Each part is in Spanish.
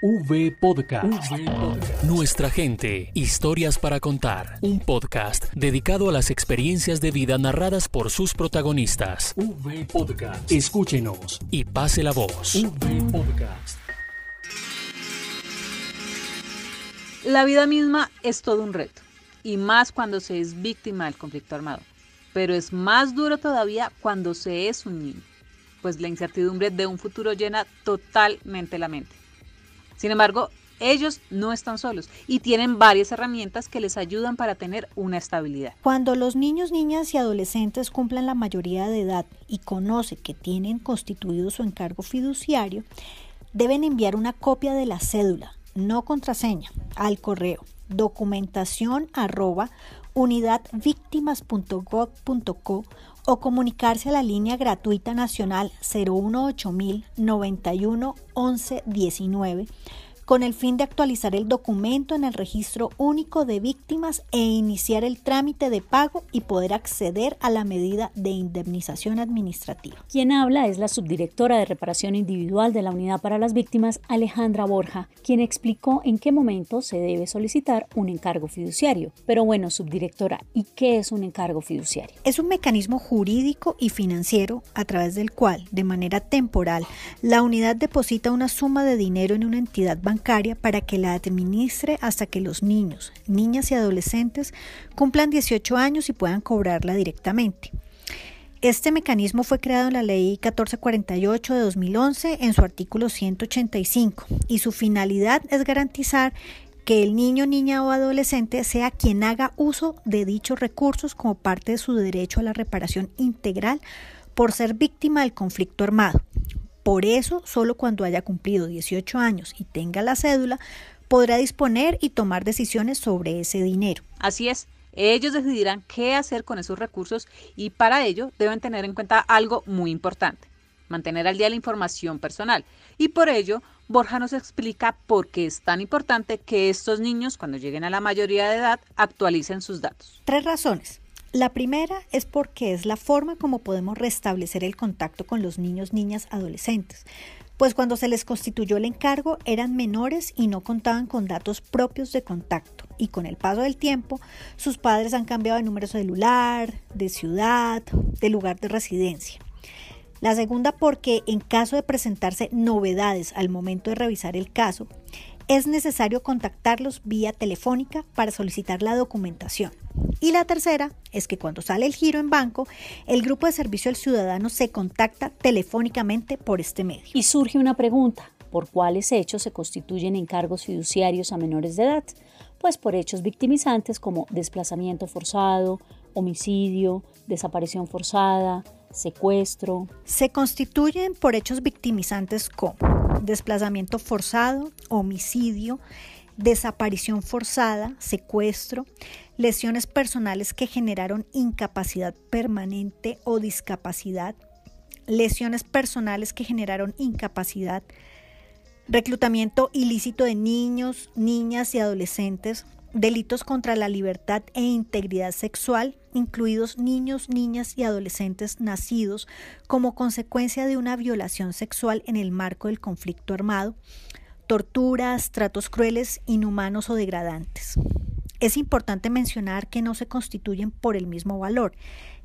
V Podcast. Nuestra gente, historias para contar. Un podcast dedicado a las experiencias de vida narradas por sus protagonistas. V Podcast. Escúchenos y pase la voz. V Podcast. La vida misma es todo un reto, y más cuando se es víctima del conflicto armado. Pero es más duro todavía cuando se es un niño, pues la incertidumbre de un futuro llena totalmente la mente. Sin embargo, ellos no están solos y tienen varias herramientas que les ayudan para tener una estabilidad. Cuando los niños, niñas y adolescentes cumplan la mayoría de edad y conocen que tienen constituido su encargo fiduciario, deben enviar una copia de la cédula, no contraseña, al correo documentación arroba unidadvictimas.gov.co o comunicarse a la línea gratuita nacional 018000 91 11 19 con el fin de actualizar el documento en el registro único de víctimas e iniciar el trámite de pago y poder acceder a la medida de indemnización administrativa. Quien habla es la subdirectora de reparación individual de la Unidad para las Víctimas, Alejandra Borja, quien explicó en qué momento se debe solicitar un encargo fiduciario. Pero bueno, subdirectora, ¿y qué es un encargo fiduciario? Es un mecanismo jurídico y financiero a través del cual, de manera temporal, la unidad deposita una suma de dinero en una entidad bancaria para que la administre hasta que los niños, niñas y adolescentes cumplan 18 años y puedan cobrarla directamente. Este mecanismo fue creado en la Ley 1448 de 2011 en su artículo 185 y su finalidad es garantizar que el niño, niña o adolescente sea quien haga uso de dichos recursos como parte de su derecho a la reparación integral por ser víctima del conflicto armado, por eso, solo cuando haya cumplido 18 años y tenga la cédula, podrá disponer y tomar decisiones sobre ese dinero. Así es, ellos decidirán qué hacer con esos recursos y para ello deben tener en cuenta algo muy importante, mantener al día la información personal. Y por ello, Borja nos explica por qué es tan importante que estos niños, cuando lleguen a la mayoría de edad, actualicen sus datos. Tres razones. La primera es porque es la forma como podemos restablecer el contacto con los niños, niñas, adolescentes, pues cuando se les constituyó el encargo eran menores y no contaban con datos propios de contacto, y con el paso del tiempo sus padres han cambiado de número celular, de ciudad, de lugar de residencia. La segunda porque en caso de presentarse novedades al momento de revisar el caso, es necesario contactarlos vía telefónica para solicitar la documentación. Y la tercera es que cuando sale el giro en banco, el grupo de servicio al ciudadano se contacta telefónicamente por este medio. Y surge una pregunta, ¿por cuáles hechos se constituyen encargos fiduciarios a menores de edad? Pues por hechos victimizantes como desplazamiento forzado, homicidio, desaparición forzada, secuestro. Se constituyen por hechos victimizantes como desplazamiento forzado, homicidio, desaparición forzada, secuestro, lesiones personales que generaron incapacidad permanente o discapacidad, lesiones personales que generaron incapacidad, reclutamiento ilícito de niños, niñas y adolescentes, delitos contra la libertad e integridad sexual, incluidos niños, niñas y adolescentes nacidos como consecuencia de una violación sexual en el marco del conflicto armado, torturas, tratos crueles, inhumanos o degradantes. Es importante mencionar que no se constituyen por el mismo valor.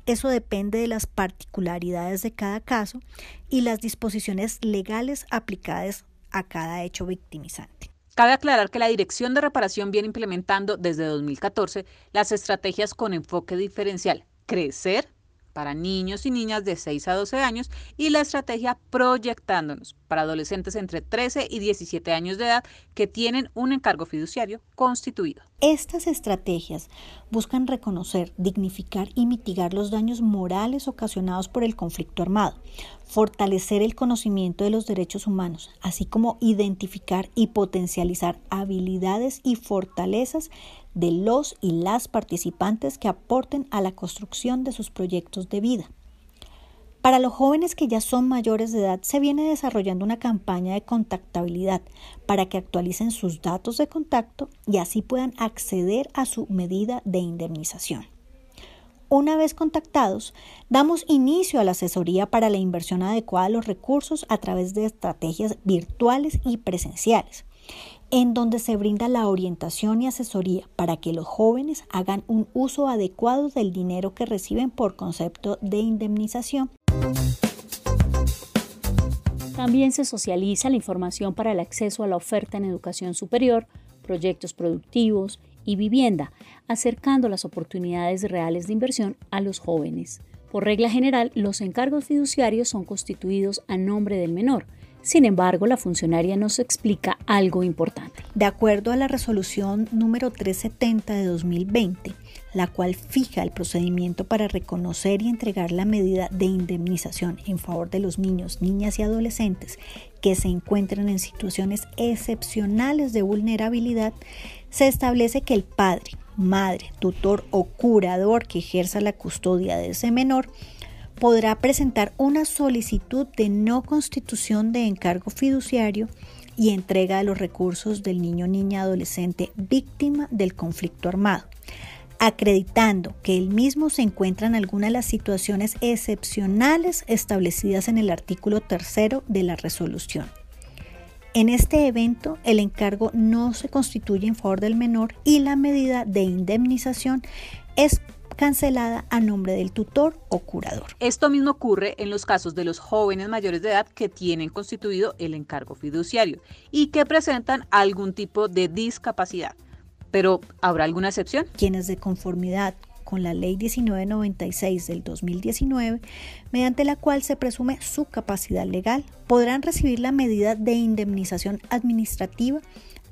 Eso depende de las particularidades de cada caso y las disposiciones legales aplicadas a cada hecho victimizante. Cabe aclarar que la Dirección de Reparación viene implementando desde 2014 las estrategias con enfoque diferencial, crecer para niños y niñas de 6 a 12 años y la estrategia proyectándonos para adolescentes entre 13 y 17 años de edad que tienen un encargo fiduciario constituido. Estas estrategias buscan reconocer, dignificar y mitigar los daños morales ocasionados por el conflicto armado, fortalecer el conocimiento de los derechos humanos, así como identificar y potencializar habilidades y fortalezas de los y las participantes que aporten a la construcción de sus proyectos de vida. Para los jóvenes que ya son mayores de edad se viene desarrollando una campaña de contactabilidad para que actualicen sus datos de contacto y así puedan acceder a su medida de indemnización. Una vez contactados, damos inicio a la asesoría para la inversión adecuada de los recursos a través de estrategias virtuales y presenciales en donde se brinda la orientación y asesoría para que los jóvenes hagan un uso adecuado del dinero que reciben por concepto de indemnización. También se socializa la información para el acceso a la oferta en educación superior, proyectos productivos y vivienda, acercando las oportunidades reales de inversión a los jóvenes. Por regla general, los encargos fiduciarios son constituidos a nombre del menor, sin embargo, la funcionaria nos explica algo importante. De acuerdo a la resolución número 370 de 2020, la cual fija el procedimiento para reconocer y entregar la medida de indemnización en favor de los niños, niñas y adolescentes que se encuentran en situaciones excepcionales de vulnerabilidad, se establece que el padre, madre, tutor o curador que ejerza la custodia de ese menor podrá presentar una solicitud de no constitución de encargo fiduciario y entrega de los recursos del niño, niña, adolescente víctima del conflicto armado, acreditando que el mismo se encuentra en alguna de las situaciones excepcionales establecidas en el artículo tercero de la resolución. En este evento, el encargo no se constituye en favor del menor y la medida de indemnización es cancelada a nombre del tutor o curador. Esto mismo ocurre en los casos de los jóvenes mayores de edad que tienen constituido el encargo fiduciario y que presentan algún tipo de discapacidad. Pero, ¿habrá alguna excepción? Quienes de conformidad con la Ley 1996 del 2019, mediante la cual se presume su capacidad legal, podrán recibir la medida de indemnización administrativa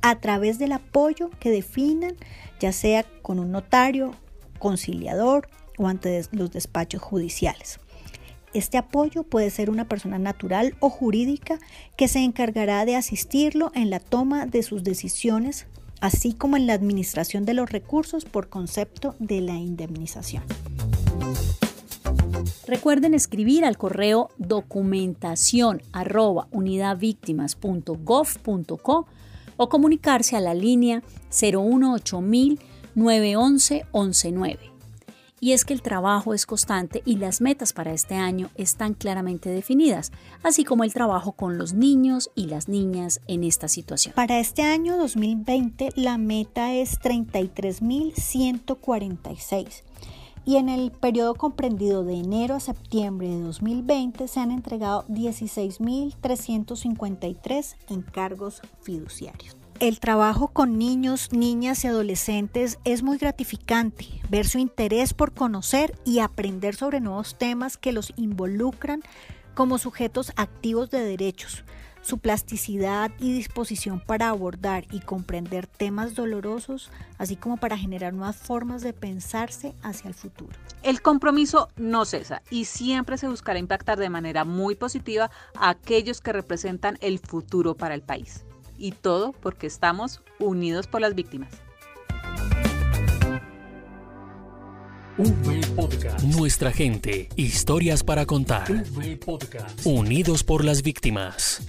a través del apoyo que definan, ya sea con un notario conciliador o ante los despachos judiciales. Este apoyo puede ser una persona natural o jurídica que se encargará de asistirlo en la toma de sus decisiones, así como en la administración de los recursos por concepto de la indemnización. Recuerden escribir al correo documentación o comunicarse a la línea 018000 911 119. Y es que el trabajo es constante y las metas para este año están claramente definidas, así como el trabajo con los niños y las niñas en esta situación. Para este año 2020 la meta es 33.146 y en el periodo comprendido de enero a septiembre de 2020 se han entregado 16.353 encargos fiduciarios. El trabajo con niños, niñas y adolescentes es muy gratificante, ver su interés por conocer y aprender sobre nuevos temas que los involucran como sujetos activos de derechos, su plasticidad y disposición para abordar y comprender temas dolorosos, así como para generar nuevas formas de pensarse hacia el futuro. El compromiso no cesa y siempre se buscará impactar de manera muy positiva a aquellos que representan el futuro para el país y todo porque estamos unidos por las víctimas. Nuestra gente, historias para contar. Unidos por las víctimas.